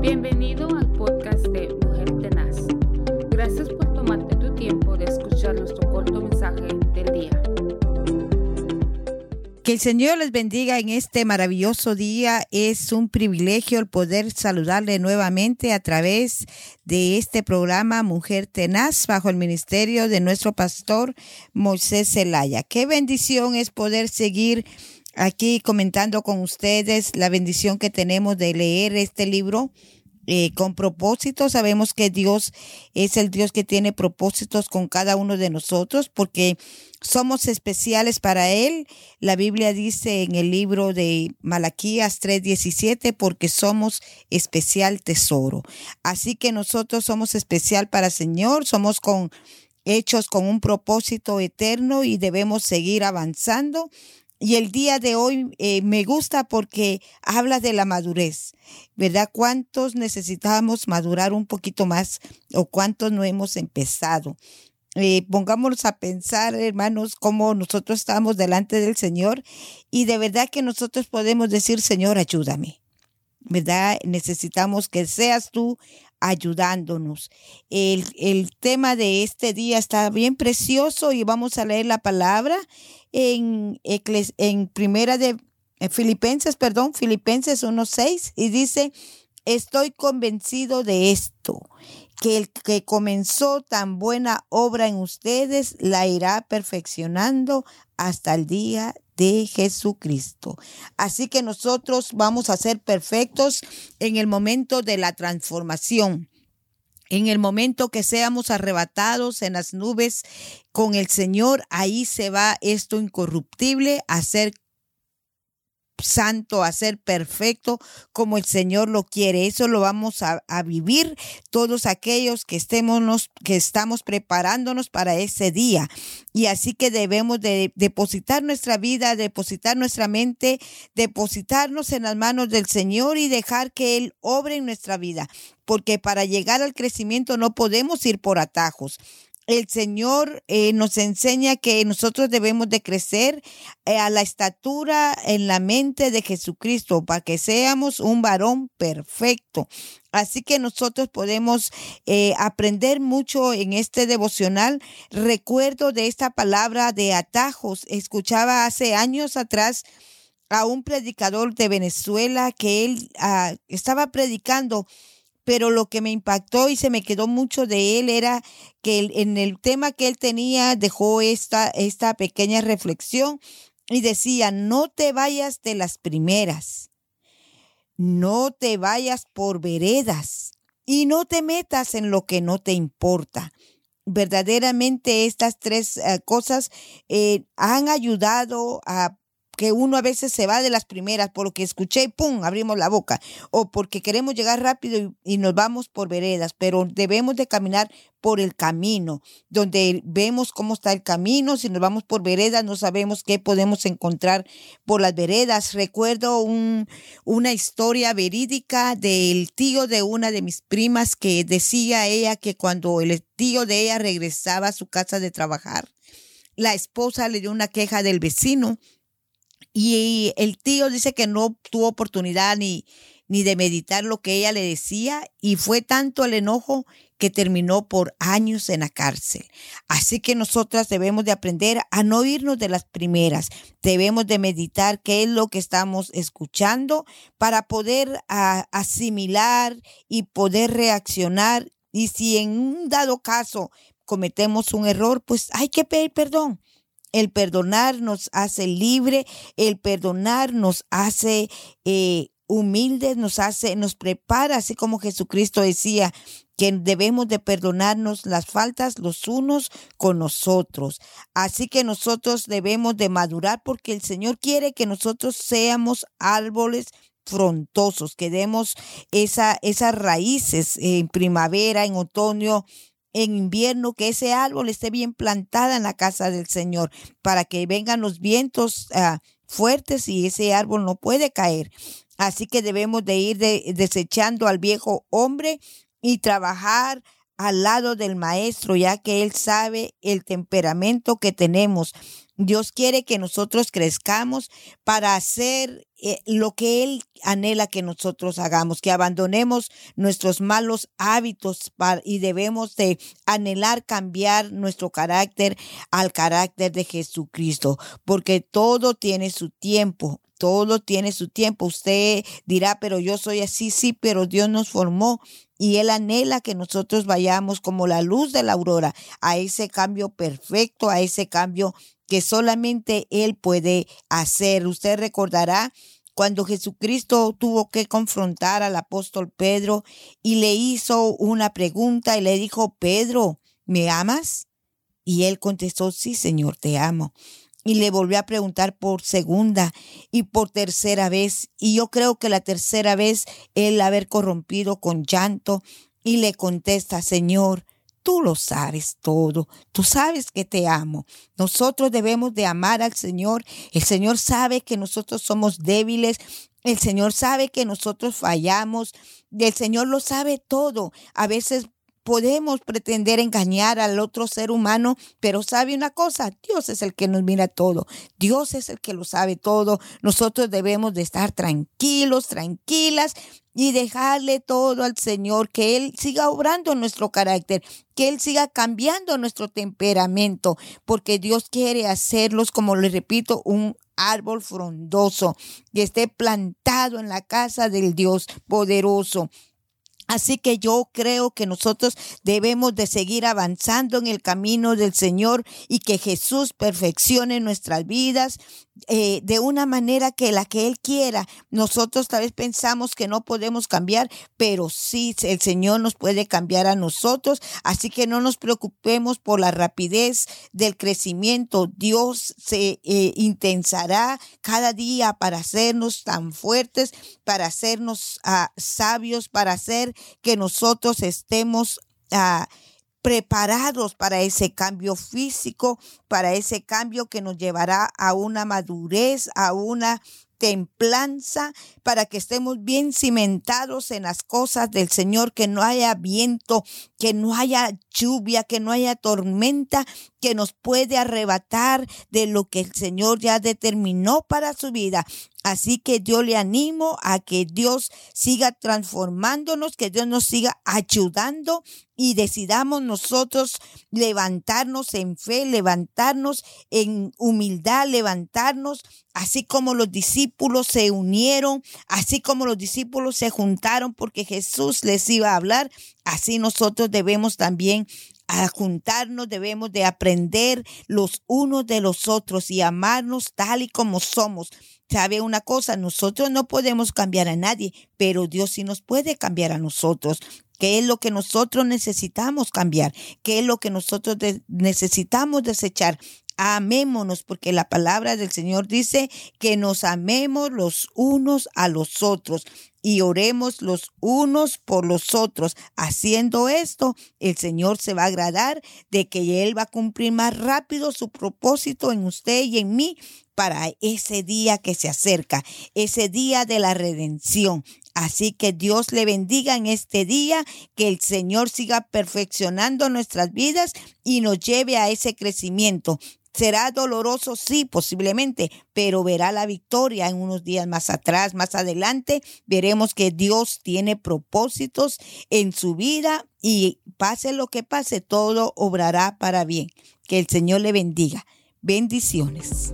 Bienvenido al podcast de Mujer Tenaz. Gracias por tomarte tu tiempo de escuchar nuestro corto mensaje del día. Que el Señor les bendiga en este maravilloso día. Es un privilegio el poder saludarle nuevamente a través de este programa Mujer Tenaz bajo el ministerio de nuestro pastor Moisés Zelaya. Qué bendición es poder seguir aquí comentando con ustedes la bendición que tenemos de leer este libro. Eh, con propósito. Sabemos que Dios es el Dios que tiene propósitos con cada uno de nosotros porque somos especiales para Él. La Biblia dice en el libro de Malaquías 3:17 porque somos especial tesoro. Así que nosotros somos especial para el Señor, somos con hechos con un propósito eterno y debemos seguir avanzando y el día de hoy eh, me gusta porque habla de la madurez, ¿verdad? ¿Cuántos necesitamos madurar un poquito más o cuántos no hemos empezado? Eh, pongámonos a pensar, hermanos, cómo nosotros estamos delante del Señor y de verdad que nosotros podemos decir, Señor, ayúdame. ¿Verdad? Necesitamos que seas tú ayudándonos. El, el tema de este día está bien precioso y vamos a leer la palabra en, en primera de Filipenses, perdón, Filipenses 1.6 y dice, estoy convencido de esto, que el que comenzó tan buena obra en ustedes la irá perfeccionando hasta el día de Jesucristo. Así que nosotros vamos a ser perfectos en el momento de la transformación. En el momento que seamos arrebatados en las nubes con el Señor, ahí se va esto incorruptible a ser santo, a ser perfecto como el Señor lo quiere. Eso lo vamos a, vivir todos aquellos que estemos, que estamos preparándonos para ese día. Y así que debemos de depositar nuestra vida, depositar nuestra mente, depositarnos en las manos del Señor y dejar que Él obre en nuestra vida. Porque para llegar al crecimiento no podemos ir por atajos el Señor eh, nos enseña que nosotros debemos de crecer eh, a la estatura en la mente de Jesucristo para que seamos un varón perfecto. Así que nosotros podemos eh, aprender mucho en este devocional. Recuerdo de esta palabra de atajos. Escuchaba hace años atrás a un predicador de Venezuela que él ah, estaba predicando pero lo que me impactó y se me quedó mucho de él era que en el tema que él tenía dejó esta, esta pequeña reflexión y decía, no te vayas de las primeras, no te vayas por veredas y no te metas en lo que no te importa. Verdaderamente estas tres eh, cosas eh, han ayudado a que uno a veces se va de las primeras por lo que escuché y pum, abrimos la boca, o porque queremos llegar rápido y, nos vamos por veredas, pero debemos de caminar por el camino, donde vemos cómo está el camino, si nos vamos por veredas no sabemos qué podemos encontrar por las veredas. Recuerdo un, una historia verídica del tío de una de mis primas que decía ella que cuando el tío de ella regresaba a su casa de trabajar, la esposa le dio una queja del vecino y el tío dice que no tuvo oportunidad ni, ni de meditar lo que ella le decía y fue tanto el enojo que terminó por años en la cárcel. Así que nosotras debemos de aprender a no irnos de las primeras. Debemos de meditar qué es lo que estamos escuchando para poder asimilar y poder reaccionar. Y si en un dado caso cometemos un error, pues hay que pedir perdón el perdonar nos hace libre, el perdonar nos hace eh, humildes, nos hace, nos prepara, así como Jesucristo decía que debemos de perdonarnos las faltas los unos con nosotros. Así que nosotros debemos de madurar porque el Señor quiere que nosotros seamos árboles frontosos, que demos esa, esas raíces en primavera, en otoño, en invierno, que ese árbol esté bien plantada en la casa del Señor, para que vengan los vientos ah, fuertes y ese árbol no puede caer. Así que debemos de ir desechando al viejo hombre y trabajar al lado del maestro, ya que él sabe el temperamento que tenemos. Dios quiere que nosotros crezcamos para hacer eh, lo que Él anhela que nosotros hagamos, que abandonemos nuestros malos hábitos y debemos de anhelar cambiar nuestro carácter al carácter de Jesucristo, porque todo tiene su tiempo. Todo tiene su tiempo. Usted dirá, pero yo soy así, sí, pero Dios nos formó y Él anhela que nosotros vayamos como la luz de la aurora a ese cambio perfecto, a ese cambio que solamente Él puede hacer. Usted recordará cuando Jesucristo tuvo que confrontar al apóstol Pedro y le hizo una pregunta y le dijo, Pedro, ¿me amas? Y él contestó, sí, Señor, te amo. Y le volvió a preguntar por segunda y por tercera vez. Y yo creo que la tercera vez él haber corrompido con llanto y le contesta, Señor, Tú lo sabes todo. Tú sabes que te amo. Nosotros debemos de amar al Señor. El Señor sabe que nosotros somos débiles. El Señor sabe que nosotros fallamos. El Señor lo sabe todo. A veces podemos pretender engañar al otro ser humano, pero sabe una cosa, Dios es el que nos mira todo, Dios es el que lo sabe todo. Nosotros debemos de estar tranquilos, tranquilas y dejarle todo al Señor, que Él siga obrando nuestro carácter, que Él siga cambiando nuestro temperamento, porque Dios quiere hacerlos, como le repito, un árbol frondoso que esté plantado en la casa del Dios poderoso. Así que yo creo que nosotros debemos de seguir avanzando en el camino del Señor y que Jesús perfeccione nuestras vidas eh, de una manera que la que Él quiera. Nosotros tal vez pensamos que no podemos cambiar, pero sí, el Señor nos puede cambiar a nosotros. Así que no nos preocupemos por la rapidez del crecimiento. Dios se eh, intensará cada día para hacernos tan fuertes, para hacernos ah, sabios, para hacer que nosotros estemos... Uh, preparados para ese cambio físico, para ese cambio que nos llevará a una madurez, a una templanza, para que estemos bien cimentados en las cosas del Señor, que no haya viento, que no haya lluvia, que no haya tormenta que nos puede arrebatar de lo que el Señor ya determinó para su vida. Así que yo le animo a que Dios siga transformándonos, que Dios nos siga ayudando y decidamos nosotros levantarnos en fe, levantarnos en humildad, levantarnos, así como los discípulos se unieron, así como los discípulos se juntaron porque Jesús les iba a hablar, así nosotros debemos también a juntarnos, debemos de aprender los unos de los otros y amarnos tal y como somos. ¿Sabe una cosa? Nosotros no podemos cambiar a nadie, pero Dios sí nos puede cambiar a nosotros. ¿Qué es lo que nosotros necesitamos cambiar? ¿Qué es lo que nosotros necesitamos desechar? Amémonos, porque la palabra del Señor dice que nos amemos los unos a los otros y oremos los unos por los otros. Haciendo esto, el Señor se va a agradar de que Él va a cumplir más rápido su propósito en usted y en mí para ese día que se acerca, ese día de la redención. Así que Dios le bendiga en este día, que el Señor siga perfeccionando nuestras vidas y nos lleve a ese crecimiento. Será doloroso, sí, posiblemente, pero verá la victoria en unos días más atrás, más adelante. Veremos que Dios tiene propósitos en su vida y pase lo que pase, todo obrará para bien. Que el Señor le bendiga. Bendiciones.